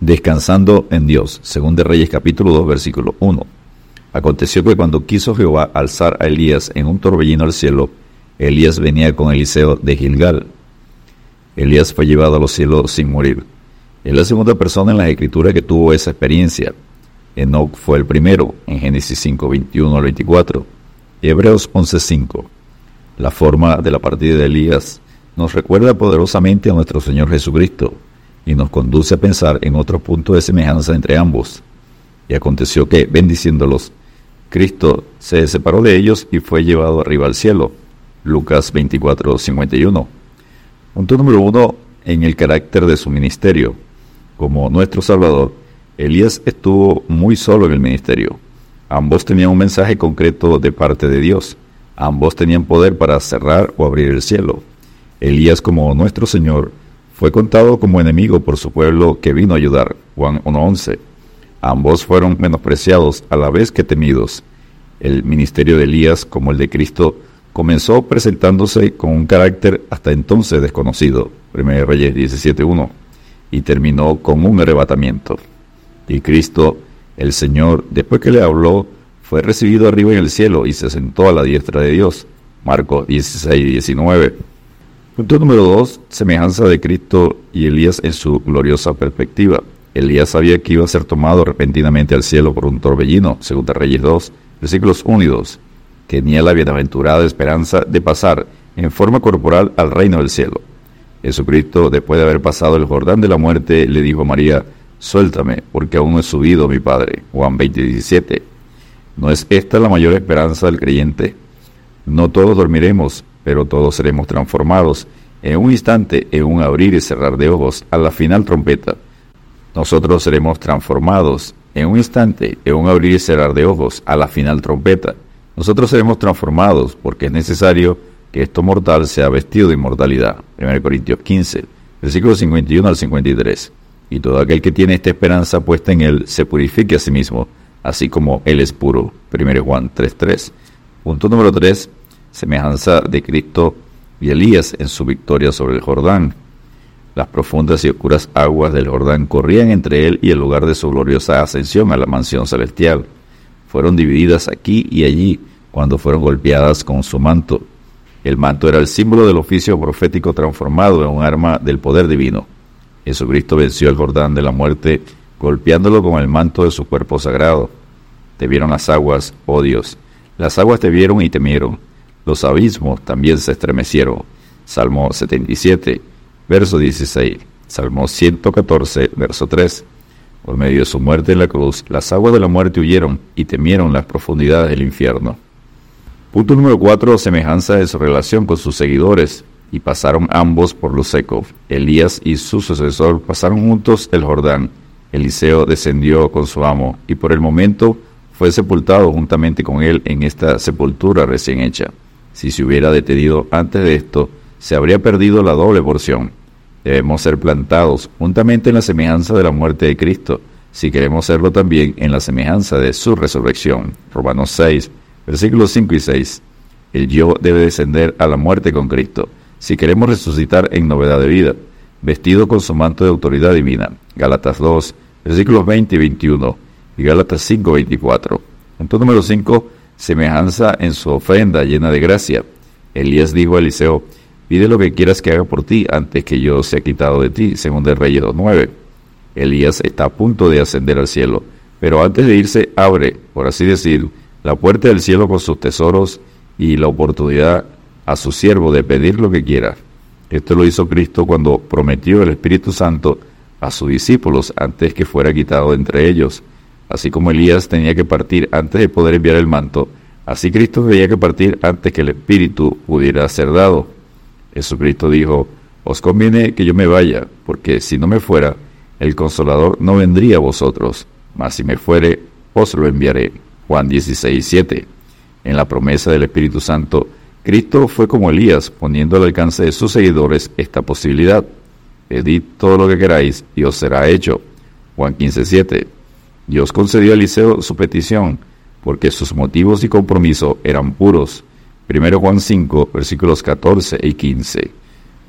Descansando en Dios, según de Reyes capítulo 2, versículo 1. Aconteció que cuando quiso Jehová alzar a Elías en un torbellino al cielo, Elías venía con Eliseo de Gilgal. Elías fue llevado a los cielos sin morir. Es la segunda persona en las escrituras que tuvo esa experiencia. Enoch fue el primero, en Génesis 5, 21 al 24. Hebreos 11, 5. La forma de la partida de Elías nos recuerda poderosamente a nuestro Señor Jesucristo y nos conduce a pensar en otro punto de semejanza entre ambos. Y aconteció que, bendiciéndolos, Cristo se separó de ellos y fue llevado arriba al cielo. Lucas 24, 51. Punto número uno en el carácter de su ministerio. Como nuestro Salvador, Elías estuvo muy solo en el ministerio. Ambos tenían un mensaje concreto de parte de Dios. Ambos tenían poder para cerrar o abrir el cielo. Elías, como nuestro Señor, fue contado como enemigo por su pueblo que vino a ayudar. Juan 1.11. Ambos fueron menospreciados a la vez que temidos. El ministerio de Elías, como el de Cristo, comenzó presentándose con un carácter hasta entonces desconocido, 1 Reyes 17.1, y terminó con un arrebatamiento. Y Cristo, el Señor, después que le habló, fue recibido arriba en el cielo y se sentó a la diestra de Dios, Marcos 16.19. Punto número 2. Semejanza de Cristo y Elías en su gloriosa perspectiva. Elías sabía que iba a ser tomado repentinamente al cielo por un torbellino, según Reyes 2, versículos 1 y 2. Tenía la bienaventurada esperanza de pasar en forma corporal al reino del cielo. Jesucristo, después de haber pasado el Jordán de la muerte, le dijo a María, Suéltame, porque aún no he subido mi Padre. Juan 20, 17. ¿No es esta la mayor esperanza del creyente? No todos dormiremos, pero todos seremos transformados en un instante, en un abrir y cerrar de ojos, a la final trompeta. Nosotros seremos transformados en un instante, en un abrir y cerrar de ojos, a la final trompeta. Nosotros seremos transformados porque es necesario que esto mortal sea vestido de inmortalidad. 1 Corintios 15, versículos 51 al 53. Y todo aquel que tiene esta esperanza puesta en él se purifique a sí mismo, así como él es puro. 1 Juan 3.3. Punto número 3 semejanza de Cristo y Elías en su victoria sobre el Jordán. Las profundas y oscuras aguas del Jordán corrían entre él y el lugar de su gloriosa ascensión a la mansión celestial. Fueron divididas aquí y allí cuando fueron golpeadas con su manto. El manto era el símbolo del oficio profético transformado en un arma del poder divino. Jesucristo venció el Jordán de la muerte golpeándolo con el manto de su cuerpo sagrado. Te vieron las aguas, oh Dios. Las aguas te vieron y temieron los abismos también se estremecieron. Salmo 77, verso 16. Salmo 114, verso 3. Por medio de su muerte en la cruz, las aguas de la muerte huyeron y temieron las profundidades del infierno. Punto número 4. Semejanza de su relación con sus seguidores. Y pasaron ambos por lo seco. Elías y su sucesor pasaron juntos el Jordán. Eliseo descendió con su amo y por el momento fue sepultado juntamente con él en esta sepultura recién hecha. Si se hubiera detenido antes de esto, se habría perdido la doble porción. Debemos ser plantados juntamente en la semejanza de la muerte de Cristo, si queremos serlo también en la semejanza de su resurrección. Romanos 6, versículos 5 y 6. El yo debe descender a la muerte con Cristo, si queremos resucitar en novedad de vida, vestido con su manto de autoridad divina. Gálatas 2, versículos 20 y 21, y Gálatas 5, 24. Punto número 5 semejanza en su ofrenda llena de gracia. Elías dijo a Eliseo, pide lo que quieras que haga por ti antes que yo sea quitado de ti, según el Rey 2.9. Elías está a punto de ascender al cielo, pero antes de irse abre, por así decir, la puerta del cielo con sus tesoros y la oportunidad a su siervo de pedir lo que quiera. Esto lo hizo Cristo cuando prometió el Espíritu Santo a sus discípulos antes que fuera quitado entre ellos. Así como Elías tenía que partir antes de poder enviar el manto, así Cristo tenía que partir antes que el Espíritu pudiera ser dado. Jesucristo dijo, os conviene que yo me vaya, porque si no me fuera, el consolador no vendría a vosotros, mas si me fuere, os lo enviaré. Juan 16, 7. En la promesa del Espíritu Santo, Cristo fue como Elías, poniendo al alcance de sus seguidores esta posibilidad. Pedid todo lo que queráis y os será hecho. Juan 15, 7. Dios concedió a Eliseo su petición, porque sus motivos y compromiso eran puros. 1 Juan 5, versículos 14 y 15.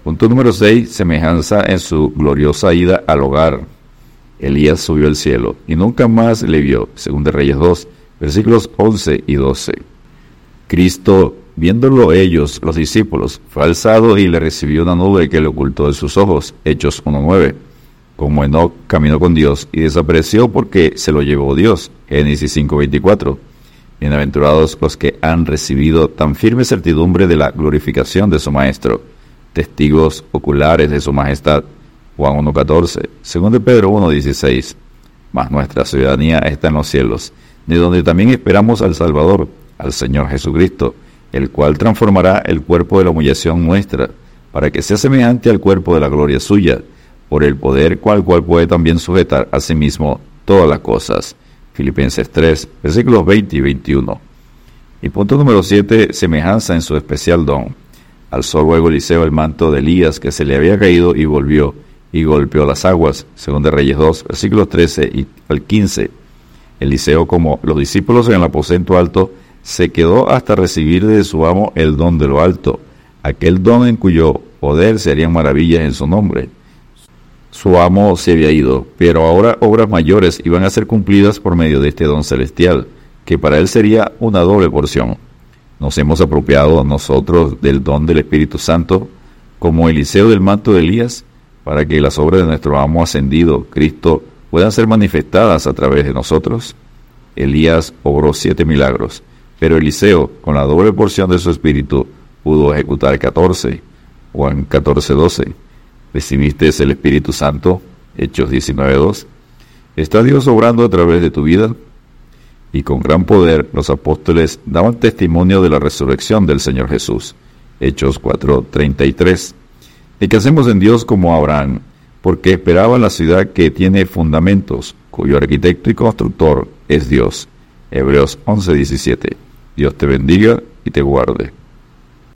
Punto número 6. Semejanza en su gloriosa ida al hogar. Elías subió al cielo y nunca más le vio, según de Reyes 2, versículos 11 y 12. Cristo, viéndolo ellos, los discípulos, fue alzado y le recibió una nube que le ocultó de sus ojos, Hechos 1.9. Como Enoch caminó con Dios y desapareció porque se lo llevó Dios, Génesis 5.24. Bienaventurados los que han recibido tan firme certidumbre de la glorificación de su Maestro, testigos oculares de su majestad, Juan 1.14, segundo Pedro 1.16. Mas nuestra ciudadanía está en los cielos, de donde también esperamos al Salvador, al Señor Jesucristo, el cual transformará el cuerpo de la humillación nuestra, para que sea semejante al cuerpo de la gloria suya, por el poder cual cual puede también sujetar a sí mismo todas las cosas. Filipenses 3, versículos 20 y 21. Y punto número 7, semejanza en su especial don. Alzó luego Eliseo el manto de Elías que se le había caído y volvió y golpeó las aguas, según de Reyes 2, versículos 13 y al 15. Eliseo, como los discípulos en el aposento alto, se quedó hasta recibir de su amo el don de lo alto, aquel don en cuyo poder se harían maravillas en su nombre. Su amo se había ido, pero ahora obras mayores iban a ser cumplidas por medio de este don celestial, que para él sería una doble porción. Nos hemos apropiado nosotros del don del Espíritu Santo, como Eliseo del manto de Elías, para que las obras de nuestro amo ascendido, Cristo, puedan ser manifestadas a través de nosotros. Elías obró siete milagros, pero Eliseo, con la doble porción de su espíritu, pudo ejecutar catorce. Juan 14, 12. ¿Recibiste el Espíritu Santo? Hechos 19.2. ¿Está Dios obrando a través de tu vida? Y con gran poder los apóstoles daban testimonio de la resurrección del Señor Jesús. Hechos 4.33 y que hacemos en Dios como Abraham, porque esperaba la ciudad que tiene fundamentos, cuyo arquitecto y constructor es Dios. Hebreos 11:17. Dios te bendiga y te guarde.